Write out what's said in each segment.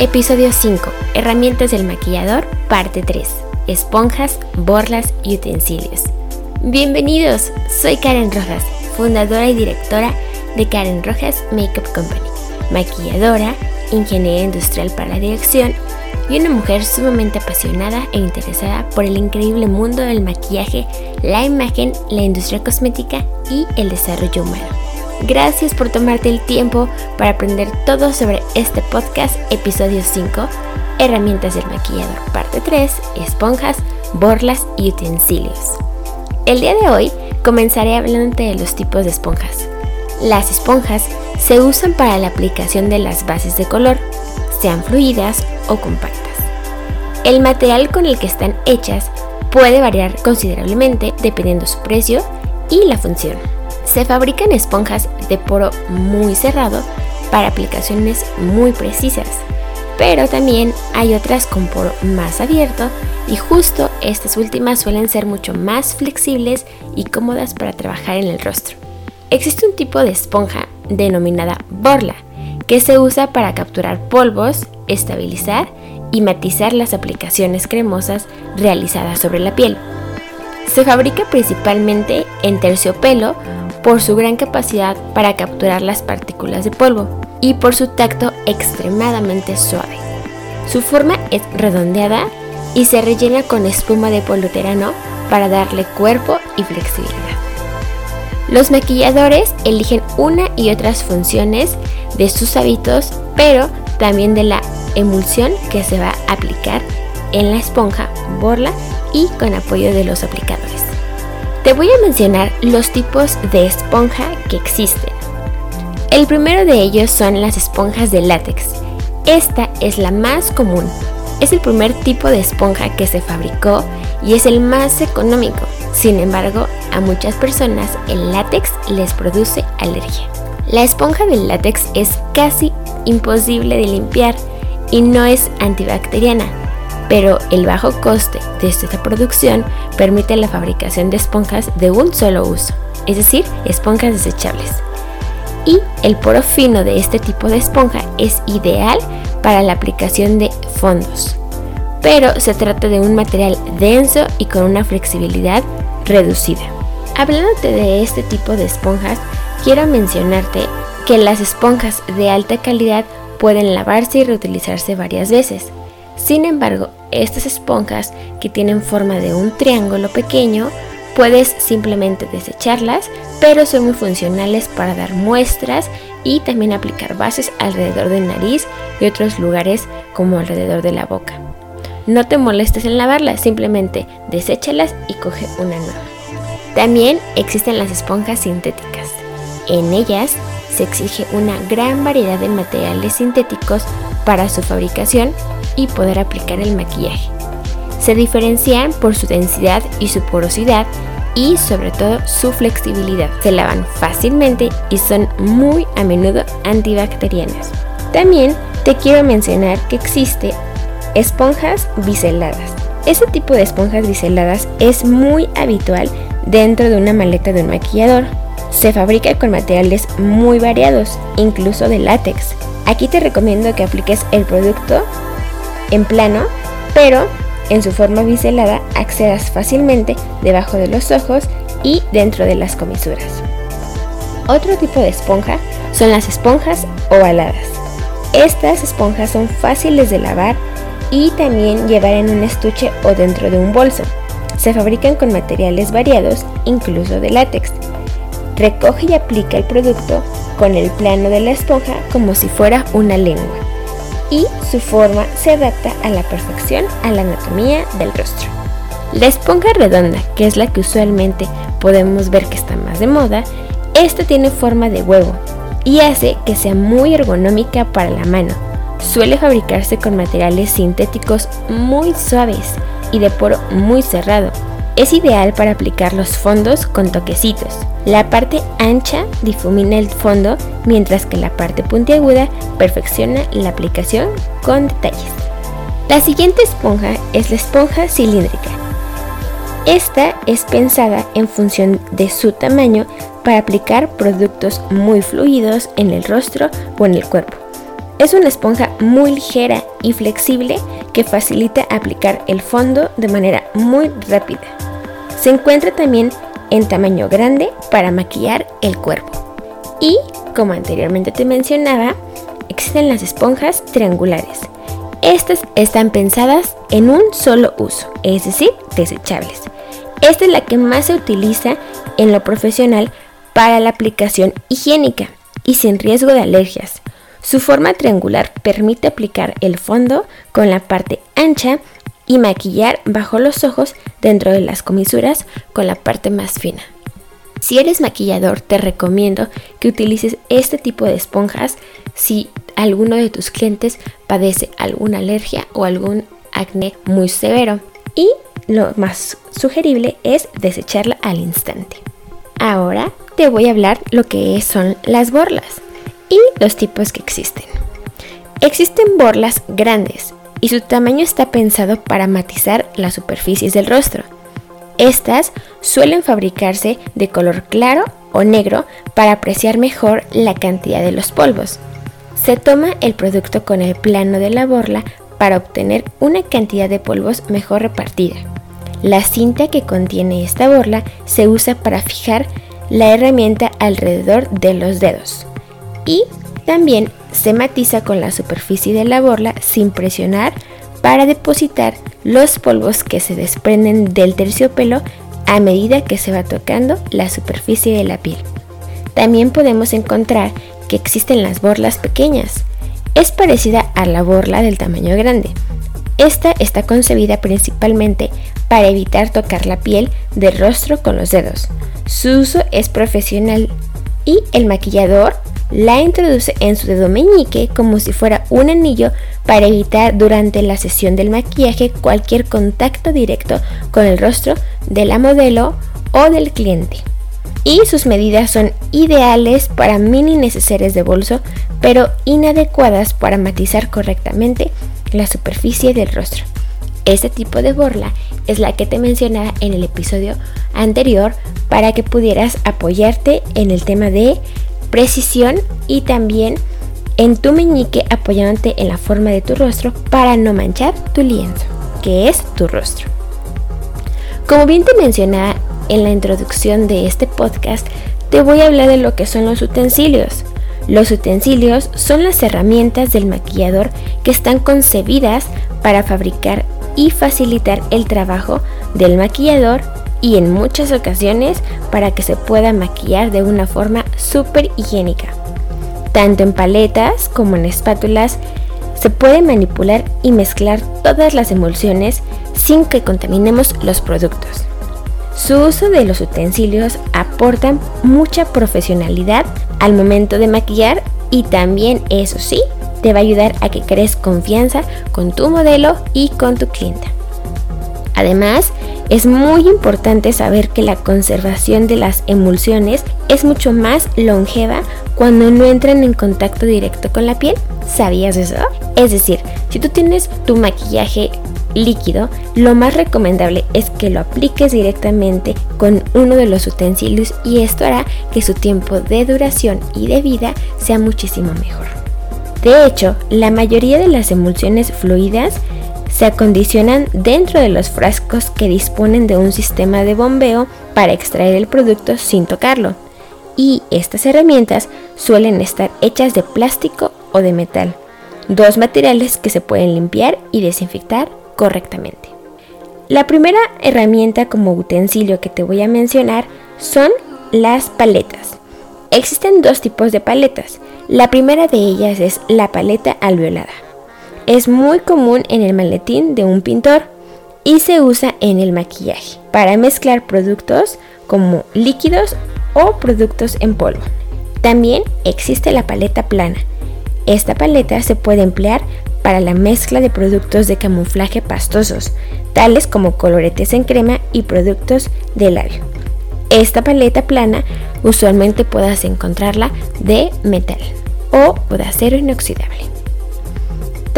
Episodio 5. Herramientas del maquillador, parte 3. Esponjas, borlas y utensilios. Bienvenidos, soy Karen Rojas, fundadora y directora de Karen Rojas Makeup Company, maquilladora, ingeniera industrial para la dirección y una mujer sumamente apasionada e interesada por el increíble mundo del maquillaje, la imagen, la industria cosmética y el desarrollo humano. Gracias por tomarte el tiempo para aprender todo sobre este podcast, episodio 5, herramientas del maquillador, parte 3, esponjas, borlas y utensilios. El día de hoy comenzaré hablándote de los tipos de esponjas. Las esponjas se usan para la aplicación de las bases de color, sean fluidas o compactas. El material con el que están hechas puede variar considerablemente dependiendo su precio y la función. Se fabrican esponjas de poro muy cerrado para aplicaciones muy precisas, pero también hay otras con poro más abierto y justo estas últimas suelen ser mucho más flexibles y cómodas para trabajar en el rostro. Existe un tipo de esponja denominada borla que se usa para capturar polvos, estabilizar y matizar las aplicaciones cremosas realizadas sobre la piel. Se fabrica principalmente en terciopelo por su gran capacidad para capturar las partículas de polvo y por su tacto extremadamente suave. Su forma es redondeada y se rellena con espuma de poluterano para darle cuerpo y flexibilidad. Los maquilladores eligen una y otras funciones de sus hábitos, pero también de la emulsión que se va a aplicar en la esponja, borla y con apoyo de los aplicadores. Te voy a mencionar los tipos de esponja que existen. El primero de ellos son las esponjas de látex. Esta es la más común. Es el primer tipo de esponja que se fabricó y es el más económico. Sin embargo, a muchas personas el látex les produce alergia. La esponja del látex es casi imposible de limpiar y no es antibacteriana, pero el bajo coste de esta producción permite la fabricación de esponjas de un solo uso, es decir, esponjas desechables. Y el poro fino de este tipo de esponja es ideal para la aplicación de fondos, pero se trata de un material denso y con una flexibilidad reducida. Hablándote de este tipo de esponjas, quiero mencionarte que las esponjas de alta calidad pueden lavarse y reutilizarse varias veces. Sin embargo, estas esponjas que tienen forma de un triángulo pequeño Puedes simplemente desecharlas, pero son muy funcionales para dar muestras y también aplicar bases alrededor de nariz y otros lugares como alrededor de la boca. No te molestes en lavarlas, simplemente deséchalas y coge una nueva. También existen las esponjas sintéticas. En ellas se exige una gran variedad de materiales sintéticos para su fabricación y poder aplicar el maquillaje. Se diferencian por su densidad y su porosidad y sobre todo su flexibilidad. Se lavan fácilmente y son muy a menudo antibacterianas. También te quiero mencionar que existe esponjas biseladas. Este tipo de esponjas biseladas es muy habitual dentro de una maleta de un maquillador. Se fabrica con materiales muy variados, incluso de látex. Aquí te recomiendo que apliques el producto en plano, pero en su forma biselada accedas fácilmente debajo de los ojos y dentro de las comisuras. Otro tipo de esponja son las esponjas ovaladas. Estas esponjas son fáciles de lavar y también llevar en un estuche o dentro de un bolso. Se fabrican con materiales variados, incluso de látex. Recoge y aplica el producto con el plano de la esponja como si fuera una lengua y su forma se adapta a la perfección a la anatomía del rostro. La esponja redonda, que es la que usualmente podemos ver que está más de moda, esta tiene forma de huevo y hace que sea muy ergonómica para la mano. Suele fabricarse con materiales sintéticos muy suaves y de poro muy cerrado. Es ideal para aplicar los fondos con toquecitos. La parte ancha difumina el fondo, mientras que la parte puntiaguda perfecciona la aplicación con detalles. La siguiente esponja es la esponja cilíndrica. Esta es pensada en función de su tamaño para aplicar productos muy fluidos en el rostro o en el cuerpo. Es una esponja muy ligera y flexible que facilita aplicar el fondo de manera muy rápida. Se encuentra también en tamaño grande para maquillar el cuerpo. Y, como anteriormente te mencionaba, existen las esponjas triangulares. Estas están pensadas en un solo uso, es decir, desechables. Esta es la que más se utiliza en lo profesional para la aplicación higiénica y sin riesgo de alergias. Su forma triangular permite aplicar el fondo con la parte ancha y maquillar bajo los ojos dentro de las comisuras con la parte más fina. Si eres maquillador, te recomiendo que utilices este tipo de esponjas si alguno de tus clientes padece alguna alergia o algún acné muy severo. Y lo más sugerible es desecharla al instante. Ahora te voy a hablar lo que son las borlas y los tipos que existen. Existen borlas grandes y su tamaño está pensado para matizar las superficies del rostro. Estas suelen fabricarse de color claro o negro para apreciar mejor la cantidad de los polvos. Se toma el producto con el plano de la borla para obtener una cantidad de polvos mejor repartida. La cinta que contiene esta borla se usa para fijar la herramienta alrededor de los dedos y también se matiza con la superficie de la borla sin presionar para depositar los polvos que se desprenden del terciopelo a medida que se va tocando la superficie de la piel. También podemos encontrar que existen las borlas pequeñas. Es parecida a la borla del tamaño grande. Esta está concebida principalmente para evitar tocar la piel del rostro con los dedos. Su uso es profesional y el maquillador la introduce en su dedo meñique como si fuera un anillo para evitar durante la sesión del maquillaje cualquier contacto directo con el rostro de la modelo o del cliente. Y sus medidas son ideales para mini neceseres de bolso, pero inadecuadas para matizar correctamente la superficie del rostro. Este tipo de borla es la que te mencionaba en el episodio anterior para que pudieras apoyarte en el tema de precisión y también en tu meñique apoyándote en la forma de tu rostro para no manchar tu lienzo, que es tu rostro. Como bien te mencionaba en la introducción de este podcast, te voy a hablar de lo que son los utensilios. Los utensilios son las herramientas del maquillador que están concebidas para fabricar y facilitar el trabajo del maquillador y en muchas ocasiones para que se pueda maquillar de una forma súper higiénica. Tanto en paletas como en espátulas se puede manipular y mezclar todas las emulsiones sin que contaminemos los productos. Su uso de los utensilios aportan mucha profesionalidad al momento de maquillar y también, eso sí, te va a ayudar a que crees confianza con tu modelo y con tu clienta. Además, es muy importante saber que la conservación de las emulsiones es mucho más longeva cuando no entran en contacto directo con la piel. ¿Sabías eso? Es decir, si tú tienes tu maquillaje líquido, lo más recomendable es que lo apliques directamente con uno de los utensilios y esto hará que su tiempo de duración y de vida sea muchísimo mejor. De hecho, la mayoría de las emulsiones fluidas se acondicionan dentro de los frascos que disponen de un sistema de bombeo para extraer el producto sin tocarlo. Y estas herramientas suelen estar hechas de plástico o de metal, dos materiales que se pueden limpiar y desinfectar correctamente. La primera herramienta como utensilio que te voy a mencionar son las paletas. Existen dos tipos de paletas. La primera de ellas es la paleta alveolada. Es muy común en el maletín de un pintor y se usa en el maquillaje para mezclar productos como líquidos o productos en polvo. También existe la paleta plana. Esta paleta se puede emplear para la mezcla de productos de camuflaje pastosos, tales como coloretes en crema y productos de labio. Esta paleta plana usualmente puedes encontrarla de metal o de acero inoxidable.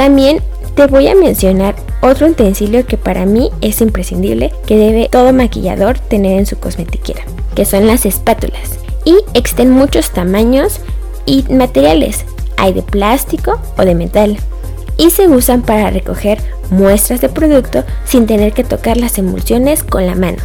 También te voy a mencionar otro utensilio que para mí es imprescindible que debe todo maquillador tener en su cosmetiquera, que son las espátulas. Y existen muchos tamaños y materiales. Hay de plástico o de metal y se usan para recoger muestras de producto sin tener que tocar las emulsiones con la mano.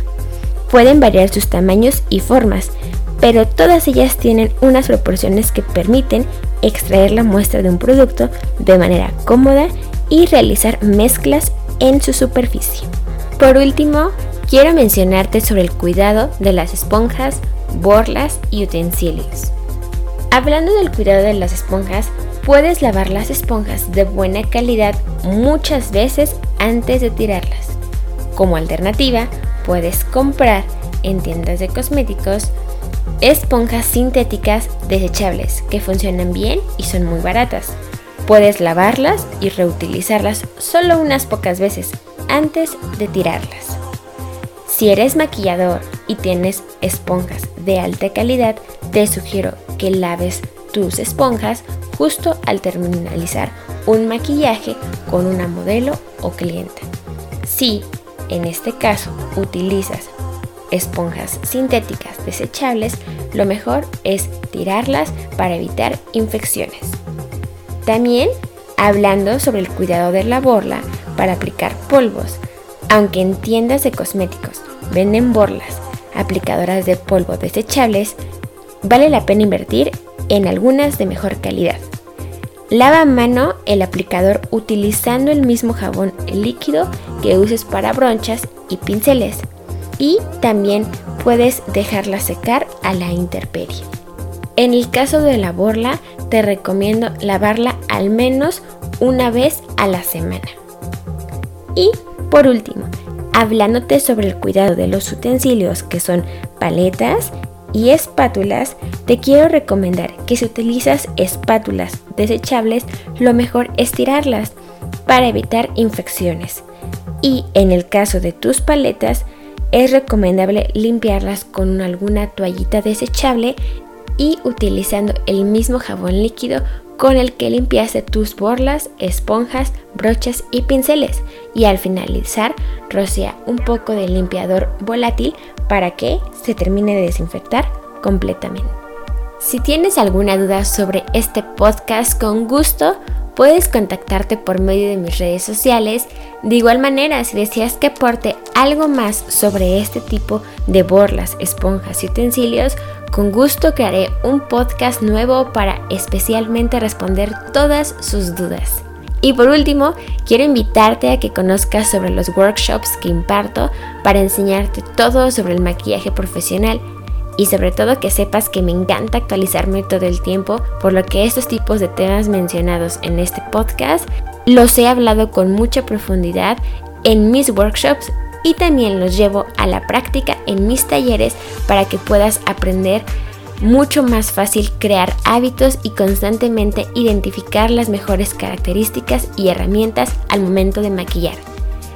Pueden variar sus tamaños y formas, pero todas ellas tienen unas proporciones que permiten extraer la muestra de un producto de manera cómoda y realizar mezclas en su superficie. Por último, quiero mencionarte sobre el cuidado de las esponjas, borlas y utensilios. Hablando del cuidado de las esponjas, Puedes lavar las esponjas de buena calidad muchas veces antes de tirarlas. Como alternativa, puedes comprar en tiendas de cosméticos esponjas sintéticas desechables que funcionan bien y son muy baratas. Puedes lavarlas y reutilizarlas solo unas pocas veces antes de tirarlas. Si eres maquillador y tienes esponjas de alta calidad, te sugiero que laves tus esponjas justo al terminalizar un maquillaje con una modelo o cliente. Si, en este caso, utilizas esponjas sintéticas desechables, lo mejor es tirarlas para evitar infecciones. También, hablando sobre el cuidado de la borla para aplicar polvos, aunque en tiendas de cosméticos venden borlas aplicadoras de polvo desechables, vale la pena invertir en algunas de mejor calidad. Lava a mano el aplicador utilizando el mismo jabón líquido que uses para bronchas y pinceles. Y también puedes dejarla secar a la intemperie. En el caso de la borla, te recomiendo lavarla al menos una vez a la semana. Y por último, hablándote sobre el cuidado de los utensilios que son paletas y espátulas, te quiero recomendar que si utilizas espátulas desechables, lo mejor es tirarlas para evitar infecciones. Y en el caso de tus paletas, es recomendable limpiarlas con alguna toallita desechable y utilizando el mismo jabón líquido con el que limpiaste tus borlas, esponjas, brochas y pinceles y al finalizar rocea un poco de limpiador volátil para que se termine de desinfectar completamente. Si tienes alguna duda sobre este podcast, con gusto puedes contactarte por medio de mis redes sociales. De igual manera, si deseas que aporte algo más sobre este tipo de borlas, esponjas y utensilios, con gusto crearé un podcast nuevo para especialmente responder todas sus dudas. Y por último, quiero invitarte a que conozcas sobre los workshops que imparto para enseñarte todo sobre el maquillaje profesional y sobre todo que sepas que me encanta actualizarme todo el tiempo, por lo que estos tipos de temas mencionados en este podcast los he hablado con mucha profundidad en mis workshops y también los llevo a la práctica en mis talleres para que puedas aprender mucho más fácil crear hábitos y constantemente identificar las mejores características y herramientas al momento de maquillar.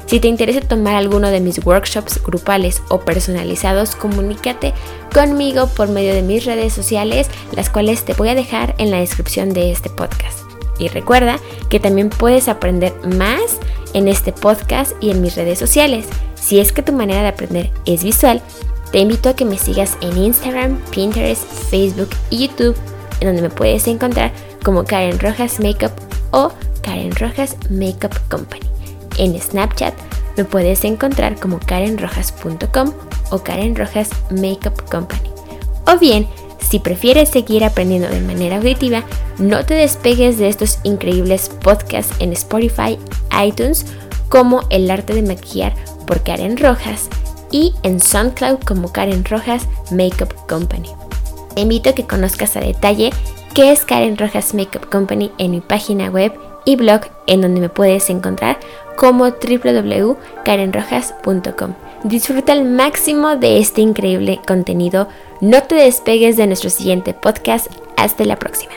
Si te interesa tomar alguno de mis workshops grupales o personalizados, comunícate conmigo por medio de mis redes sociales, las cuales te voy a dejar en la descripción de este podcast. Y recuerda que también puedes aprender más en este podcast y en mis redes sociales. Si es que tu manera de aprender es visual, te invito a que me sigas en Instagram, Pinterest, Facebook y YouTube, en donde me puedes encontrar como Karen Rojas Makeup o Karen Rojas Makeup Company. En Snapchat me puedes encontrar como karenrojas.com o Karen Rojas Makeup Company. O bien, si prefieres seguir aprendiendo de manera auditiva, no te despegues de estos increíbles podcasts en Spotify, iTunes, como El arte de maquillar por Karen Rojas y en SoundCloud como Karen Rojas Makeup Company. Te invito a que conozcas a detalle qué es Karen Rojas Makeup Company en mi página web blog en donde me puedes encontrar como www.karenrojas.com. Disfruta al máximo de este increíble contenido. No te despegues de nuestro siguiente podcast. Hasta la próxima.